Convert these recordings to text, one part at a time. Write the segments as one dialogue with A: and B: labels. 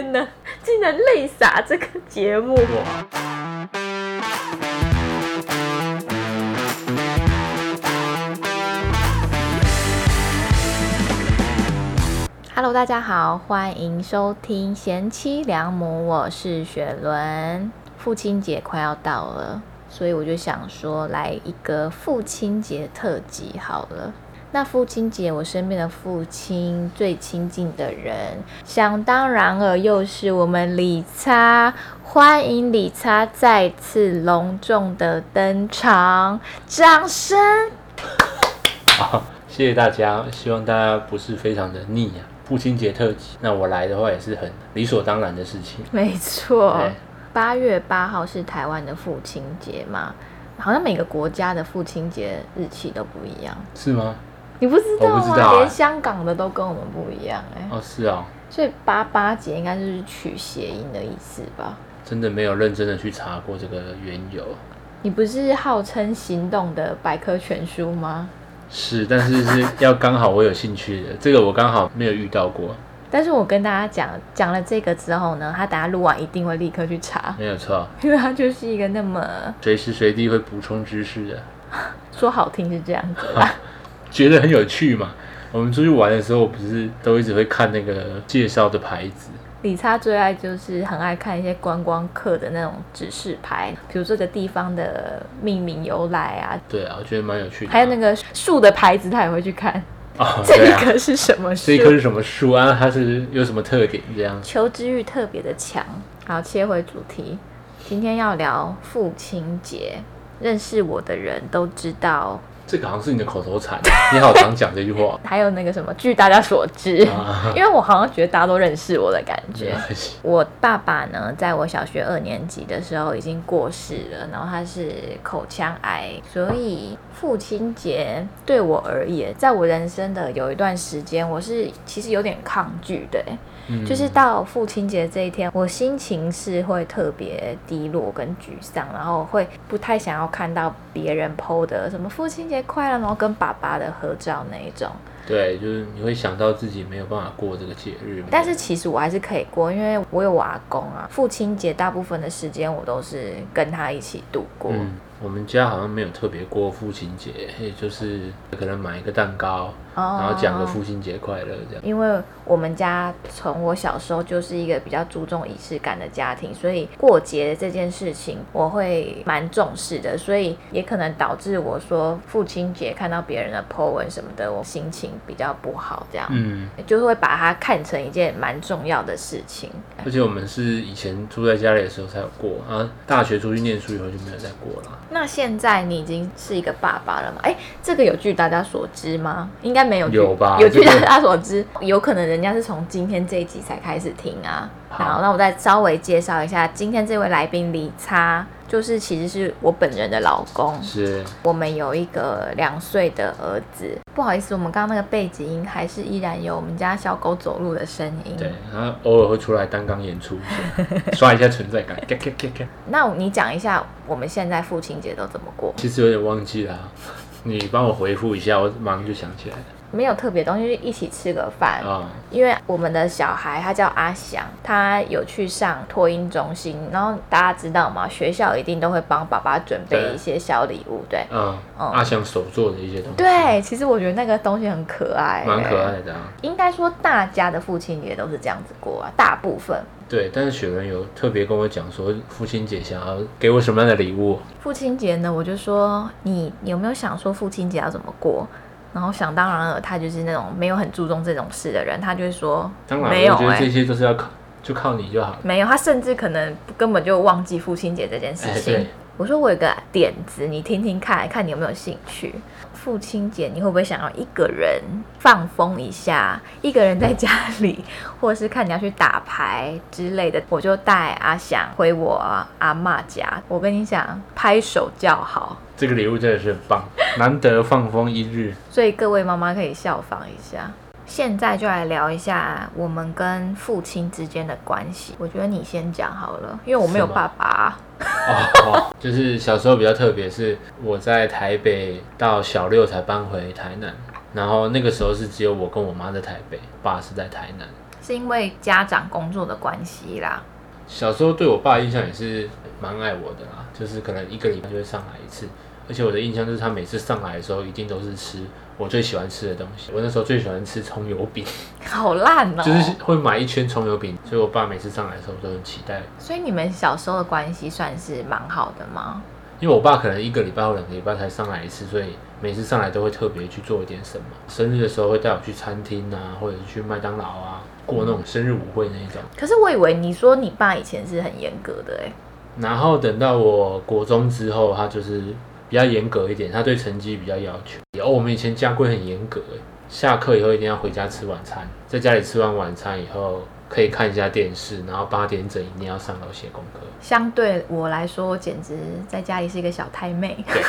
A: 天哪，竟然泪洒这个节目！Hello，大家好，欢迎收听贤妻良母，我是雪伦。父亲节快要到了，所以我就想说来一个父亲节特辑好了。那父亲节，我身边的父亲最亲近的人，想当然了又是我们李擦，欢迎李擦再次隆重的登场，掌声！
B: 好，谢谢大家，希望大家不是非常的腻啊。父亲节特辑，那我来的话也是很理所当然的事情。
A: 没错，八月八号是台湾的父亲节嘛，好像每个国家的父亲节日期都不一样，
B: 是吗？
A: 你不知道吗？连香港的都跟我们不一样哎、
B: 哦，是哦，
A: 所以八八节应该就是取谐音的意思吧？
B: 真的没有认真的去查过这个缘由。
A: 你不是号称行动的百科全书吗？
B: 是，但是是要刚好我有兴趣的，这个我刚好没有遇到过，
A: 但是我跟大家讲讲了这个之后呢，他等下录完一定会立刻去查，
B: 没有错，
A: 因为他就是一个那么
B: 随时随地会补充知识的，
A: 说好听是这样子啦。
B: 觉得很有趣嘛。我们出去玩的时候，不是都一直会看那个介绍的牌子，
A: 理查最爱就是很爱看一些观光客的那种指示牌，比如这个地方的命名由来啊，
B: 对啊，我觉得蛮有趣的啊。
A: 还有那个树的牌子，他也会去看。
B: 哦，
A: 这
B: 对啊，
A: 个是什么树
B: 这？一棵是什么树啊？它是有什么特点？这样
A: 求知欲特别的强。好，切回主题，今天要聊父亲节。认识我的人都知道，
B: 这个好像是你的口头禅，你好常讲这句话
A: 还有那个什么，据大家所知，
B: 啊。
A: 因为我好像觉得大家都认识我的感觉。我爸爸呢，在我小学二年级的时候已经过世了，然后他是口腔癌，所以父亲节对我而言，在我人生的有一段时间，我是其实有点抗拒的就是到父亲节这一天，我心情是会特别低落跟沮丧，然后会不太想要看到别人 PO 的什么父亲节快乐，然后跟爸爸的合照那一种。
B: 对，就是你会想到自己没有办法过这个节日，
A: 但是其实我还是可以过，因为我有我阿公啊。父亲节大部分的时间我都是跟他一起度过。
B: 嗯，我们家好像没有特别过父亲节，也就是可能买一个蛋糕，
A: 哦
B: 然后讲个父亲节快乐这样。
A: 因为我们家从我小时候就是一个比较注重仪式感的家庭，所以过节这件事情我会蛮重视的，所以也可能导致我说父亲节看到别人的 po 文什么的，我心情比较不好，这样、
B: 嗯，
A: 就是会把它看成一件蛮重要的事情。
B: 而且我们是以前住在家里的时候才有过，然后大学出去念书以后就没有再过了。
A: 那现在你已经是一个爸爸了吗？哎，这个有据大家所知吗？应该没有
B: 吧
A: 有据大家所知，有可能人家是从今天这一集才开始听啊。
B: 好
A: 好，那我再稍微介绍一下，今天这位来宾李擦，就是其实是我本人的老公。
B: 是，
A: 我们有一个两岁的儿子，不好意思，我们刚刚那个背景音还是依然有我们家小狗走路的声音。
B: 对，然后偶尔会出来单杠演出，刷一下存在感。
A: 那你讲一下我们现在父亲节都怎么过？
B: 其实有点忘记了啊、你帮我回复一下，我马上就想起来了
A: 没有特别东西，就一起吃个饭。
B: 啊。
A: 因为我们的小孩他叫阿翔，他有去上托婴中心，然后大家知道吗？学校一定都会帮爸爸准备一些小礼物，对。
B: 嗯，
A: 嗯
B: 阿翔手做的一些东西，，
A: 对，其实我觉得那个东西很可爱、
B: 蛮可爱。的啊。
A: 应该说大家的父亲节都是这样子过啊，大部分
B: 对，但是雪人有特别跟我讲说，父亲节想要给我什么样的礼物？
A: 父亲节呢，我就说你你有没有想说父亲节要怎么过？然后想当然了，他就是那种没有很注重这种事的人，他就会说
B: 当然，
A: 没有哎、
B: 我觉得这些都是要靠，就靠你就好了。
A: 没有，他甚至可能根本就忘记父亲节这件事情。我说我有个点子，你听听看，看你有没有兴趣。父亲节你会不会想要一个人放风一下，一个人在家里，或者是看你要去打牌之类的？我就带阿翔回我阿妈家。我跟你讲，拍手叫好。
B: 这个礼物真的是很棒，难得放风一日。
A: 所以各位妈妈可以效仿一下。现在就来聊一下我们跟父亲之间的关系。我觉得你先讲好了，因为我没有爸爸。
B: 哦，哦 就是小时候比较特别，是我在台北到小六才搬回台南，然后那个时候是只有我跟我妈在台北，爸是在台南。
A: 是因为家长工作的关系啦。
B: 小时候对我爸印象也是蛮爱我的啦，就是可能一个礼拜就会上来一次，而且我的印象就是他每次上来的时候一定都是吃我最喜欢吃的东西。我那时候最喜欢吃葱油饼，
A: 好烂哦、
B: 就是会买一圈葱油饼，所以我爸每次上来的时候我都很期待。
A: 所以你们小时候的关系算是蛮好的吗？
B: 因为我爸可能一个礼拜或两个礼拜才上来一次，所以每次上来都会特别去做一点什么。生日的时候会带我去餐厅啊，或者是去麦当劳啊，过那种生日舞会那一种。
A: 可是我以为你说你爸以前是很严格的哎、
B: 然后等到我国中之后，他就是比较严格一点，他对成绩比较要求。哦，我们以前家规很严格，哎，下课以后一定要回家吃晚餐，在家里吃完晚餐以后可以看一下电视，然后八点整一定要上楼写功课。
A: 相对我来说，简直在家里是一个小太妹。
B: 对，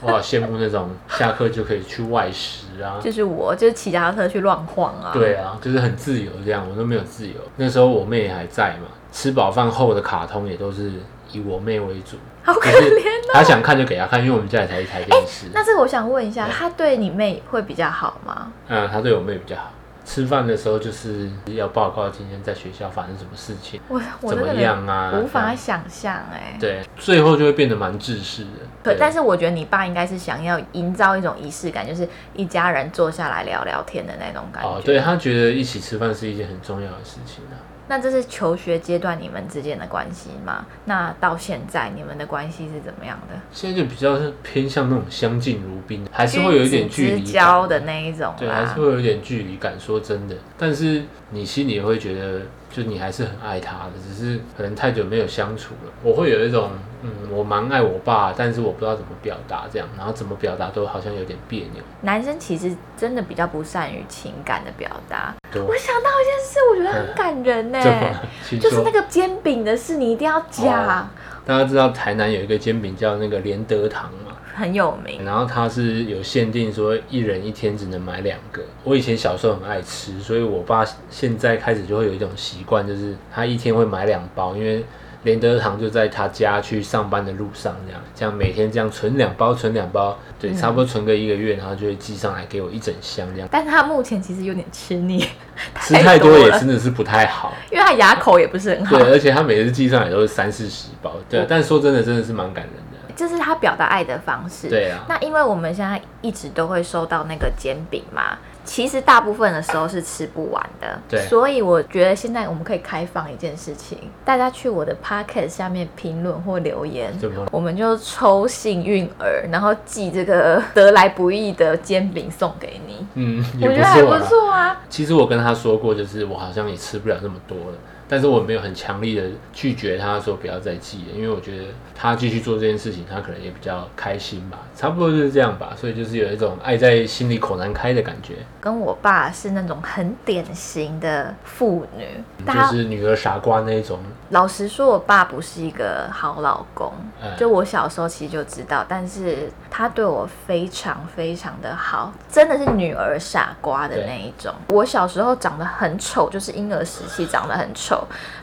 B: 我好羡慕那种下课就可以去外食啊。
A: 就是我，就是骑脚踏车去乱晃啊。
B: 对啊，就是很自由这样，我都没有自由。那时候我妹还在嘛，吃饱饭后的卡通也都是以我妹为主，
A: 好可怜哦。
B: 她想看就给他看，因为我们家里才一台电视。
A: 那这个我想问一下，他对你妹会比较好吗？
B: 嗯，他对我妹比较好。吃饭的时候就是要报告今天在学校发生什么事情，
A: 我我
B: 怎么样啊？
A: 无法想象哎。
B: 对，最后就会变得蛮自私的。可，
A: 但是我觉得你爸应该是想要营造一种仪式感，就是一家人坐下来聊聊天的那种感觉。
B: 哦，对他觉得一起吃饭是一件很重要的事情啊。
A: 那这是求学阶段你们之间的关系吗？那到现在你们的关系是怎么样的？
B: 现在就比较是偏向那种相敬如宾，还是会有一点距
A: 君
B: 离
A: 的那一种
B: 对，还是。会有一点距离感。说真的，但是你心里也会觉得，就你还是很爱他的，只是可能太久没有相处了。我会有一种，嗯，我蛮爱我爸，但是我不知道怎么表达，这样，然后怎么表达都好像有点别扭。
A: 男生其实真的比较不善于情感的表达。我想到一件事，我觉得很感人呢、就是那个煎饼的事，你一定要讲，
B: 哦大家知道台南有一个煎饼叫那个连德堂嘛？
A: 很有名。
B: 然后它是有限定，说一人一天只能买两个。我以前小时候很爱吃，所以我爸现在开始就会有一种习惯，就是他一天会买两包，因为连德堂就在他家去上班的路上，这样这样每天这样存两包，存两包，对，差不多存个一个月，然后就会寄上来给我一整箱这样。
A: 但是他目前其实有点吃腻，
B: 吃太多也真的是不太好，
A: 因为他牙口也不是很好
B: 对，。而且他每次寄上来都是三四十包，对，但说真的，真的是蛮感人的。
A: 这是他表达爱的方式。
B: 对啊，
A: 那因为我们现在一直都会收到那个煎饼嘛，其实大部分的时候是吃不完的。
B: 对
A: 所以我觉得现在我们可以开放一件事情，大家去我的 Pocket 下面评论或留言，我们就抽幸运儿，然后寄这个得来不易的煎饼送给你。
B: 嗯，
A: 我觉得还不。
B: 错
A: 啊。
B: 其实我跟他说过，就是我好像也吃不了那么多了，但是我没有很强力的拒绝他说不要再寄了，因为我觉得他继续做这件事情，他可能也比较开心吧，差不多就是这样吧，所以就是有一种爱在心里口难开的感觉，
A: 跟我爸是那种很典型的妇女，
B: 就是女儿傻瓜那一种。
A: 老实说，我爸不是一个好老公。
B: 嗯
A: 就我小时候其实就知道，但是他对我非常非常的好，真的是女儿傻瓜的那一种。我小时候长得很丑，就是婴儿时期长得很丑，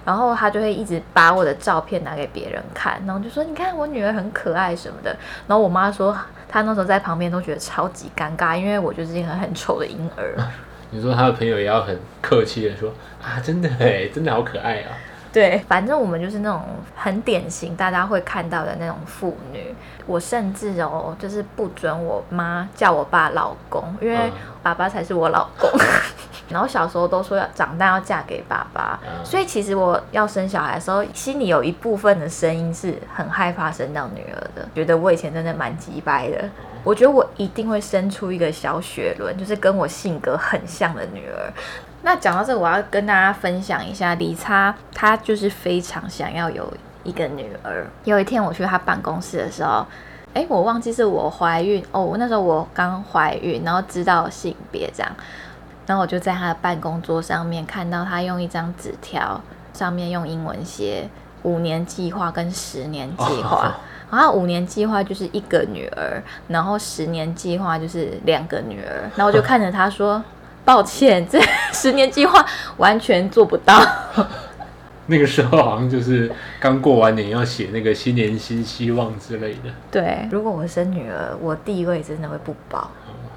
A: 然后他就会一直把我的照片拿给别人看，然后就说你看我女儿很可爱什么的。然后我妈说，她那时候在旁边都觉得超级尴尬，因为我就是一个很丑的婴儿。
B: 你说他的朋友也要很客气的说啊，真的哎，真的好可爱啊。
A: 对，反正我们就是那种很典型大家会看到的那种妇女。我甚至哦，就是不准我妈叫我爸老公，因为
B: 嗯
A: 爸爸才是我老公。然后小时候都说要长大要嫁给爸爸，
B: 嗯
A: 所以其实我要生小孩的时候，心里有一部分的声音是很害怕生到女儿的，觉得我以前真的蛮鸡掰的。我觉得我一定会生出一个小雪伦，就是跟我性格很像的女儿。那讲到这个，我要跟大家分享一下，李差他就是非常想要有一个女儿。有一天我去他办公室的时候，哎，我忘记是我怀孕哦，那时候我刚怀孕，然后知道性别这样，然后我就在他的办公桌上面看到他用一张纸条，上面用英文写五年计划跟十年计划。
B: 哦
A: 然后五年计划就是一个女儿，然后十年计划就是两个女儿。然后我就看着他说：“抱歉，这 十年计划完全做不到。
B: 那个时候好像就是刚过完年要写那个新年新希望之类的，”
A: 对，如果我生女儿，我地位真的会不保。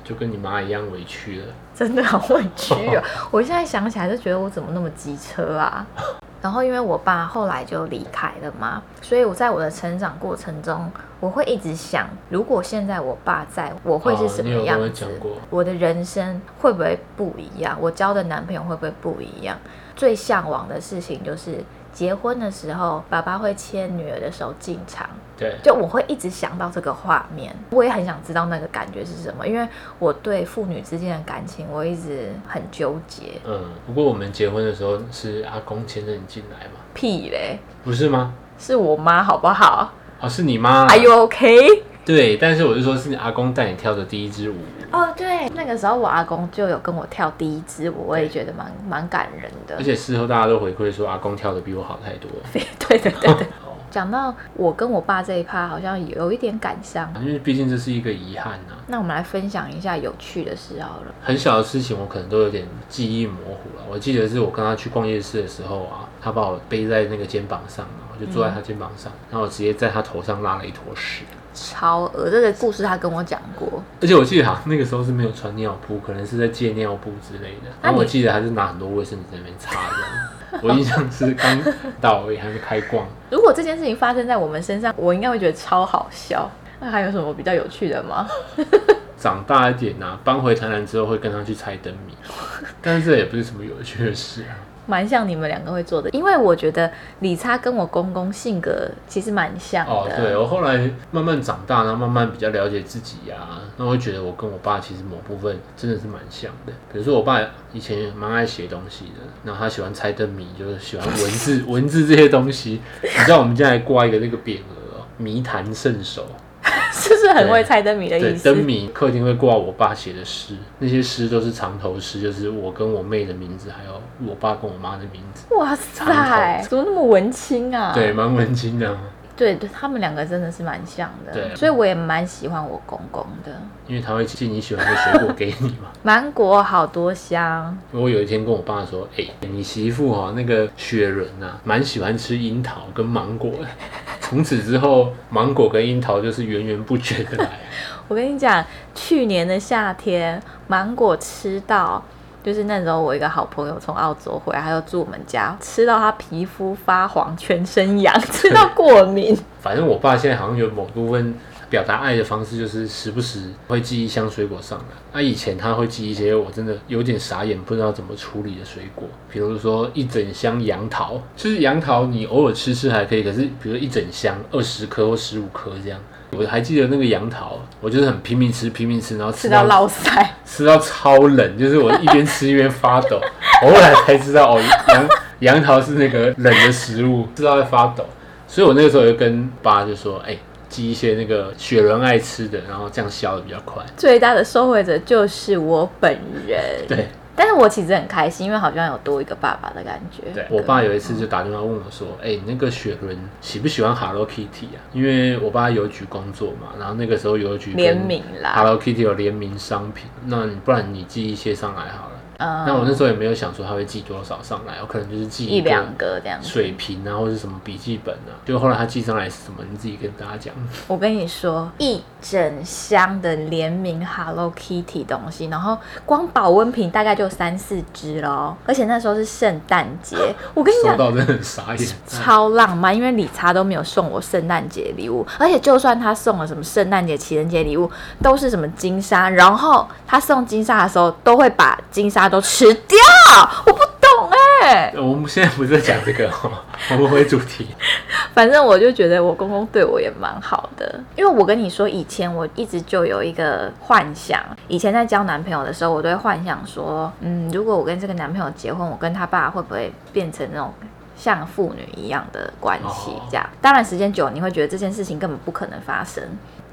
B: 就跟你妈一样委屈了。
A: 真的好委屈哦！我现在想起来就觉得我怎么那么机车啊？然后因为我爸后来就离开了嘛，所以我在我的成长过程中，我会一直想，如果现在我爸在，我会是什么样子？我的人生会不会不一样？我交的男朋友会不会不一样？最向往的事情就是结婚的时候，爸爸会牵女儿的手进场。
B: 对，
A: 就我会一直想到这个画面，我也很想知道那个感觉是什么，因为我对父女之间的感情，我一直很纠结。
B: 嗯，不过我们结婚的时候是阿公牵着你进来嘛？
A: 屁嘞，
B: 不是吗？
A: 是我妈，好不好？
B: 哦，是你妈。
A: Are you OK？
B: 对，但是我就说是你阿公带你跳的第一支舞。
A: 哦，对，那个时候我阿公就有跟我跳第一支舞，我也觉得蛮蛮感人的。
B: 而且事后大家都回馈说阿公跳的比我好太多。
A: 对对对对。讲到我跟我爸这一趴，好像有一点感伤，
B: 因为毕竟这是一个遗憾呐。
A: 那我们来分享一下有趣的事好了。
B: 很小的事情，我可能都有点记忆模糊了。我记得是我跟他去逛夜市的时候啊，他把我背在那个肩膀上，然后就坐在他肩膀上，然后我直接在他头上拉了一坨屎。
A: 超恶这个故事他跟我讲过。
B: 而且我记得好像，那个时候是没有穿尿布，可能是在借尿布之类的。然后我记得还是拿很多卫生纸在那边擦样。我印象是刚到而已，还没开光。
A: 如果这件事情发生在我们身上，我应该会觉得超好笑。那还有什么比较有趣的吗？
B: 长大一点呐，搬回台南之后会跟他去猜灯谜，但是这也不是什么有趣的事啊。
A: 蛮像你们两个会做的，因为我觉得李差跟我公公性格其实蛮像的。哦，
B: 对我后来慢慢长大，然后慢慢比较了解自己呀，那我会觉得我跟我爸其实某部分真的是蛮像的。比如说我爸以前蛮爱写东西的，然后他喜欢猜灯谜，就是喜欢文字 文字这些东西。你知道我们家还挂一个那个匾额，谜谈圣手。
A: 就是很会猜灯谜的意思。
B: 灯谜客厅会挂我爸写的诗，那些诗都是长头诗，就是我跟我妹的名字，还有我爸跟我妈的名字。
A: 哇塞，怎么那么文青啊？
B: 对，蛮文青的。
A: 对，他们两个真的是蛮像的。对，所以我也蛮喜欢我公公的，
B: 因为他会寄你喜欢的水果给你嘛。
A: 芒果好多香。
B: 我有一天跟我爸说：“哎，你媳妇哈那个雪人啊，蛮喜欢吃樱桃跟芒果的。”从此之后，芒果跟樱桃就是源源不绝的来。
A: 我跟你讲，去年的夏天，芒果吃到，就是那时候我一个好朋友从澳洲回来，他就住我们家，吃到他皮肤发黄，全身痒，吃到过敏。
B: 反正我爸现在好像有某部分。表达爱的方式就是时不时会寄一箱水果上来。那以前他会寄一些我真的有点傻眼，不知道怎么处理的水果，比如说一整箱杨桃。就是杨桃你偶尔吃吃还可以，可是比如一整箱二十颗或十五颗这样，我还记得那个杨桃，我就是很拼命吃拼命吃，然后
A: 吃到老塞，
B: 吃到超冷，就是我一边吃一边发抖。我后来才知道哦，杨杨桃是那个冷的食物，吃到在发抖。所以我那个时候就跟爸就说，哎。寄一些那个雪人爱吃的，然后这样消的比较快。
A: 最大的受惠者就是我本人。
B: 对，
A: 但是我其实很开心，因为好像有多一个爸爸的感觉。
B: 对我爸有一次就打电话问我说：“哎，那个雪伦喜不喜欢 Hello Kitty 啊？”因为我爸邮局工作嘛，然后那个时候邮局
A: 联名啦
B: ，Hello Kitty 有联名商品，那你不然你寄一些上来好了。那我那时候也没有想说他会寄多少上来，我可能就是寄
A: 一两个这样
B: 水瓶啊，或者什么笔记本啊。就后来他寄上来是什么，你自己跟大家讲。
A: 我跟你说，一整箱的联名 Hello Kitty 东西，然后光保温瓶大概就三四只喽。而且那时候是圣诞节，我跟你讲，
B: 收到真的很傻眼，
A: 超浪漫，因为理查都没有送我圣诞节礼物，而且就算他送了什么圣诞节、情人节礼物，都是什么金沙，然后他送金沙的时候都会把金沙。都吃掉，我不懂哎。
B: 我们现在不是在讲这个，我们回主题。
A: 反正我就觉得我公公对我也蛮好的，因为我跟你说，以前我一直就有一个幻想，以前在交男朋友的时候，我都会幻想说，嗯，如果我跟这个男朋友结婚，我跟他爸会不会变成那种像父女一样的关系？这样，当然时间久，你会觉得这件事情根本不可能发生。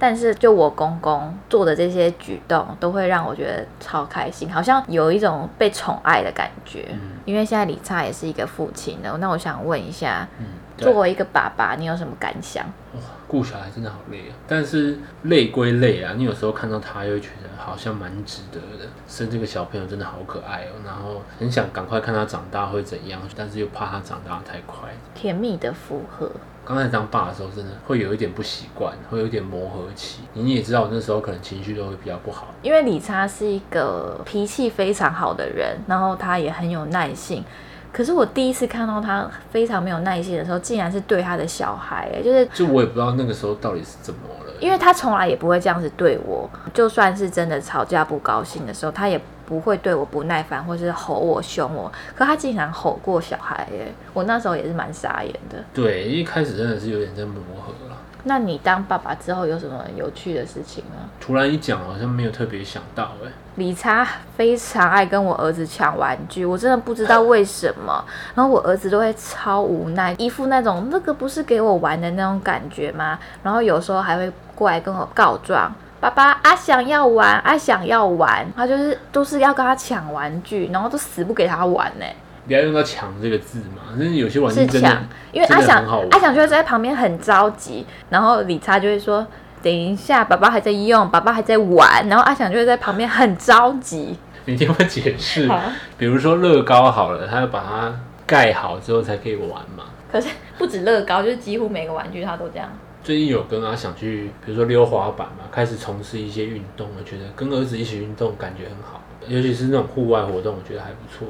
A: 但是，就我公公做的这些举动，都会让我觉得超开心，好像有一种被宠爱的感觉。嗯，因为现在李灿也是一个父亲了，那我想问一下，
B: 嗯
A: 作为一个爸爸，你有什么感想？
B: 哇，顾小孩真的好累啊！但是累归累啊，你有时候看到他又觉得好像蛮值得的。生这个小朋友真的好可爱哦，然后很想赶快看他长大会怎样，但是又怕他长大得太快。
A: 甜蜜的负荷。
B: 刚才当爸的时候，真的会有一点不习惯，会有一点磨合期。你也知道，我那时候可能情绪都会比较不好。
A: 因为理查是一个脾气非常好的人，然后他也很有耐性。可是我第一次看到他非常没有耐心的时候，竟然是对他的小孩，哎，就是
B: 就我也不知道那个时候到底是怎么了。
A: 因为他从来也不会这样子对我，就算是真的吵架不高兴的时候，他也不会对我不耐烦或是吼我凶我。可他竟然吼过小孩，耶，我那时候也是蛮傻眼的。
B: 对，一开始真的是有点在磨合了。
A: 那你当爸爸之后有什么有趣的事情吗？
B: 突然一讲，好像没有特别想到哎。
A: 理查非常爱跟我儿子抢玩具，我真的不知道为什么。然后我儿子都会超无奈，一副那种那个不是给我玩的那种感觉吗？然后有时候还会过来跟我告状，爸爸阿想要玩，阿想要玩，他就是都是要跟他抢玩具，然后都死不给他玩呢。
B: 不要用到“抢”这个字嘛，但是有些玩具
A: 是
B: 真的
A: 抢，因为阿想阿想就会在旁边很着急，然后理查就会说。等一下，爸爸还在用，爸爸还在玩，然后阿想就会在旁边很着急。
B: 你听我解释，比如说乐高好了，他要把它盖好之后才可以玩嘛。
A: 可是不止乐高，就是几乎每个玩具他都这样。
B: 最近有跟阿想去，比如说溜滑板嘛，开始从事一些运动，我觉得跟儿子一起运动感觉很好，尤其是那种户外活动，我觉得还不错，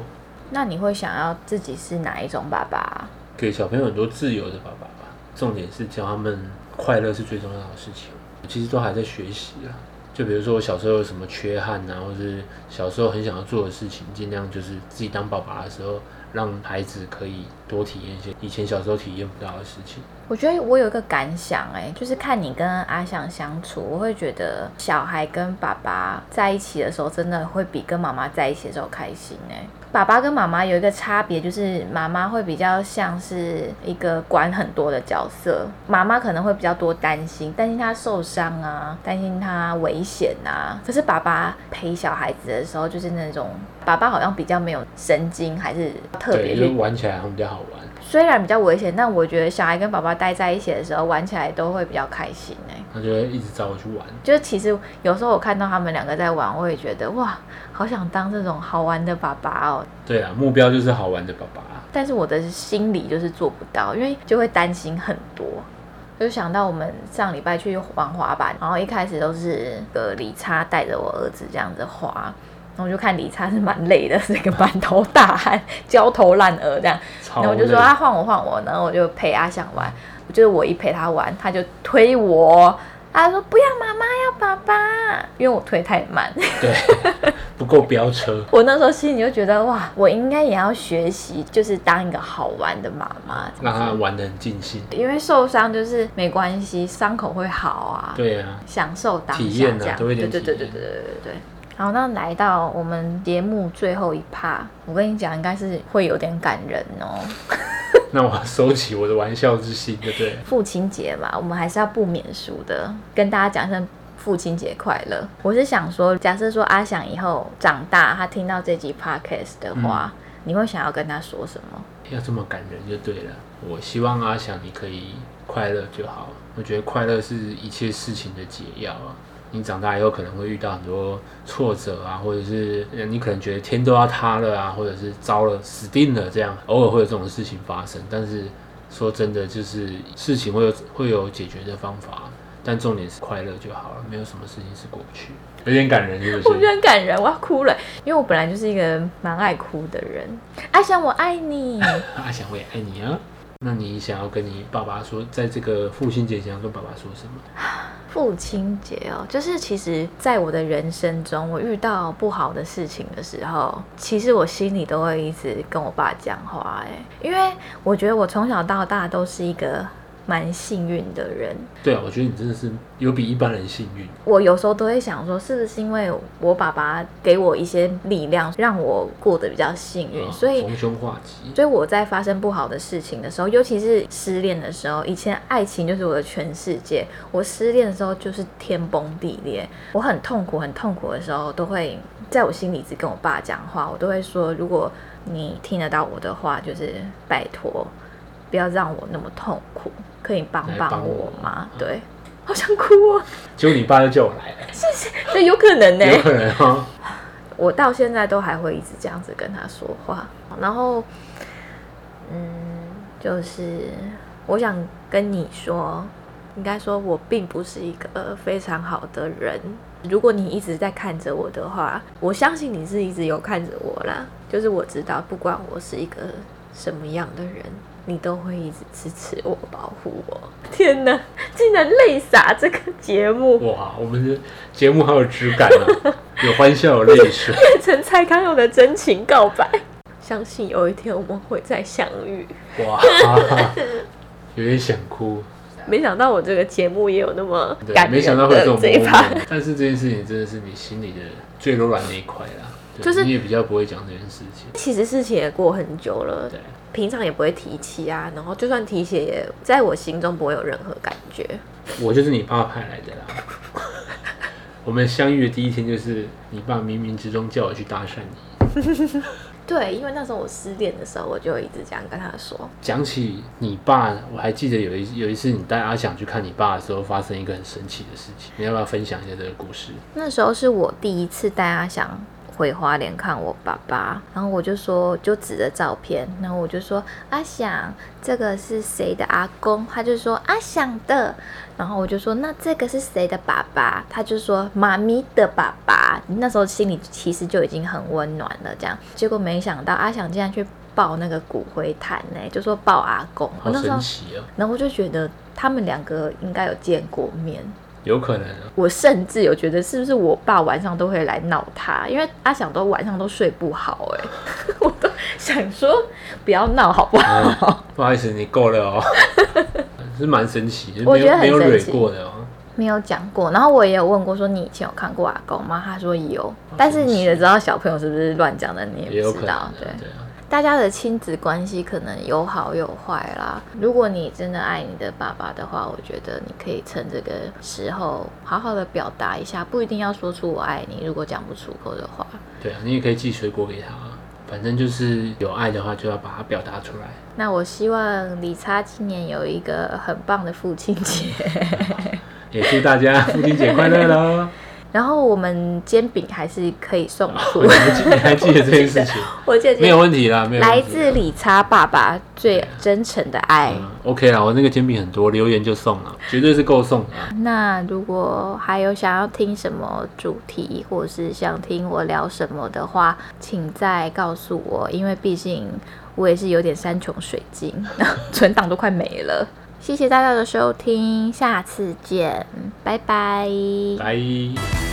A: 那你会想要自己是哪一种爸爸？
B: 给小朋友很多自由的爸爸吧。重点是教他们快乐是最重要的事情。我其实都还在学习啊，就比如说我小时候有什么缺憾啊，或是小时候很想要做的事情，尽量就是自己当爸爸的时候，让孩子可以多体验一些以前小时候体验不到的事情。
A: 我觉得我有一个感想、哎，就是看你跟阿翔相处，我会觉得小孩跟爸爸在一起的时候，真的会比跟妈妈在一起的时候开心、哎，爸爸跟妈妈有一个差别，就是妈妈会比较像是一个管很多的角色，妈妈可能会比较多担心，担心他受伤啊，担心他危险啊。可是爸爸陪小孩子的时候，就是那种爸爸好像比较没有神经，还是特别
B: 对，就玩起来好像比较好玩。
A: 虽然比较危险，但我觉得小孩跟爸爸待在一起的时候，玩起来都会比较开心哎、
B: 他就会一直找我去玩。
A: 就是其实有时候我看到他们两个在玩，我也觉得哇，好想当这种好玩的爸爸哦。
B: 对啊，目标就是好玩的爸爸。
A: 但是我的心里就是做不到，因为就会担心很多。就想到我们上礼拜去玩滑板，然后一开始都是个理查带着我儿子这样子滑，然后我就看理查是蛮累的，是个满头大汗、焦头烂额这样。然后我就说啊换我换我，然后我就陪阿翔玩，就是我一陪他玩，他就推我，他说不要妈妈要爸爸，因为我推太慢。
B: 对，不够飙车。
A: 我那时候心里就觉得哇，我应该也要学习，就是当一个好玩的妈妈，
B: 让他玩的很尽兴。
A: 因为受伤就是没关系，伤口会好啊，
B: 对啊，
A: 享受当
B: 体验啊
A: 下这样，
B: 多一
A: 对
B: 点体验
A: 对对对对对对对。好，那来到我们节目最后一趴，我跟你讲，应该是会有点感人哦。
B: 那我要收起我的玩笑之心，对不对？
A: 父亲节嘛，我们还是要不免俗的，跟大家讲声父亲节快乐。我是想说，假设说阿翔以后长大，他听到这集 podcast 的话，你会想要跟他说什么？
B: 要这么感人就对了。我希望阿翔你可以快乐就好。我觉得快乐是一切事情的解药啊。你长大以后可能会遇到很多挫折啊，或者是呃你可能觉得天都要塌了啊，或者是糟了死定了这样，偶尔会有这种事情发生。但是说真的，就是事情会有会有解决的方法，但重点是快乐就好了，没有什么事情是过不去。有点感人，是不
A: 我觉得？很感人，我要哭了，因为我本来就是一个蛮爱哭的人。阿翔，我爱你。
B: 阿翔我也爱你啊。那你想要跟你爸爸说，在这个父亲节想要跟爸爸说什么？
A: 父亲节哦，就是其实在我的人生中，我遇到不好的事情的时候，其实我心里都会一直跟我爸讲话，哎，因为我觉得我从小到大都是一个蛮幸运的人。
B: 对啊，我觉得你真的是有比一般人幸运。
A: 我有时候都会想说，是不是因为我爸爸给我一些力量，让我过得比较幸运，
B: 啊
A: 所以
B: 逢凶化吉。
A: 所以我在发生不好的事情的时候，尤其是失恋的时候，以前爱情就是我的全世界。我失恋的时候就是天崩地裂，我很痛苦、很痛苦的时候，都会在我心里一直跟我爸讲话，我都会说，如果你听得到我的话，就是拜托。不要让我那么痛苦，可以帮帮
B: 我
A: 我吗？对，好想哭哦，
B: 结果你爸就叫我来了，
A: 这有可能呢、
B: 有可能哦。
A: 我到现在都还会一直这样子跟他说话，然后，嗯，就是我想跟你说，应该说我并不是一个非常好的人。如果你一直在看着我的话，我相信你是一直有看着我啦。就是我知道，不管我是一个什么样的人，你都会一直支持我、保护我。天哪，竟然泪洒这个节目！
B: 哇，我们的节目好有质感啊，有欢笑，有泪水。
A: 变成蔡康永的真情告白。相信有一天我们会再相遇。
B: 哇，有点想哭。
A: 没想到我这个节目也有那么
B: 对，
A: 感
B: 没想到
A: 人
B: 会有这种
A: 的这一趴。
B: 但是这件事情真的是你心里的最柔软那一块啦。对
A: 就是
B: 你也比较不会讲这件事情。
A: 其实事情也过很久了，
B: 对，
A: 平常也不会提起啊。然后就算提起，也在我心中不会有任何感觉。
B: 我就是你爸派来的啦。我们相遇的第一天，就是你爸冥冥之中叫我去搭讪你。
A: 对，因为那时候我失恋的时候，我就一直这样跟他说。
B: 讲起你爸，我还记得有一有一次你带阿翔去看你爸的时候，发生一个很神奇的事情。你要不要分享一下这个故事？
A: 那时候是我第一次带阿翔回花莲看我爸爸，然后我就说，就指着照片，然后我就说阿想，这个是谁的阿公？他就说阿想的，然后我就说那这个是谁的爸爸？他就说妈咪的爸爸。那时候心里其实就已经很温暖了，这样，结果没想到阿想竟然去抱那个骨灰坛呢，就说抱阿公。我
B: 好
A: 那时候
B: 神，奇哦，
A: 然后我就觉得他们两个应该有见过面。
B: 有可能啊。
A: 我甚至有觉得是不是我爸晚上都会来闹他，因为阿想都晚上都睡不好哎、我都想说不要闹好不好？
B: 不好意思，你够了哦。是蛮神奇，就是
A: 我觉得很
B: 没有没有蕊
A: 神奇
B: 过的哦。
A: 没有讲过，然后我也有问过说你以前有看过阿公吗？他说有，但是你也知道小朋友是不是乱讲的，你
B: 也
A: 知道，对。
B: 对啊。
A: 大家的亲子关系可能有好有坏啦。如果你真的爱你的爸爸的话，我觉得你可以趁这个时候好好的表达一下，不一定要说出我爱你。如果讲不出口的话，
B: 对啊，你也可以寄水果给他，反正就是有爱的话，就要把它表达出来。
A: 那我希望理查今年有一个很棒的父亲节，
B: 也祝大家父亲节快乐喽！
A: 然后我们煎饼还是可以送出
B: 你。还记你还记得这件事情？
A: 我记得
B: 没有问题啦，没有问题
A: 来自理查爸爸最真诚的爱。
B: 嗯 OK 啦，我那个煎饼很多，留言就送了，绝对是够送的啊。
A: 那如果还有想要听什么主题，或者是想听我聊什么的话，请再告诉我，因为毕竟我也是有点山穷水尽，存档都快没了。谢谢大家的收听，下次见，拜拜。
B: 拜。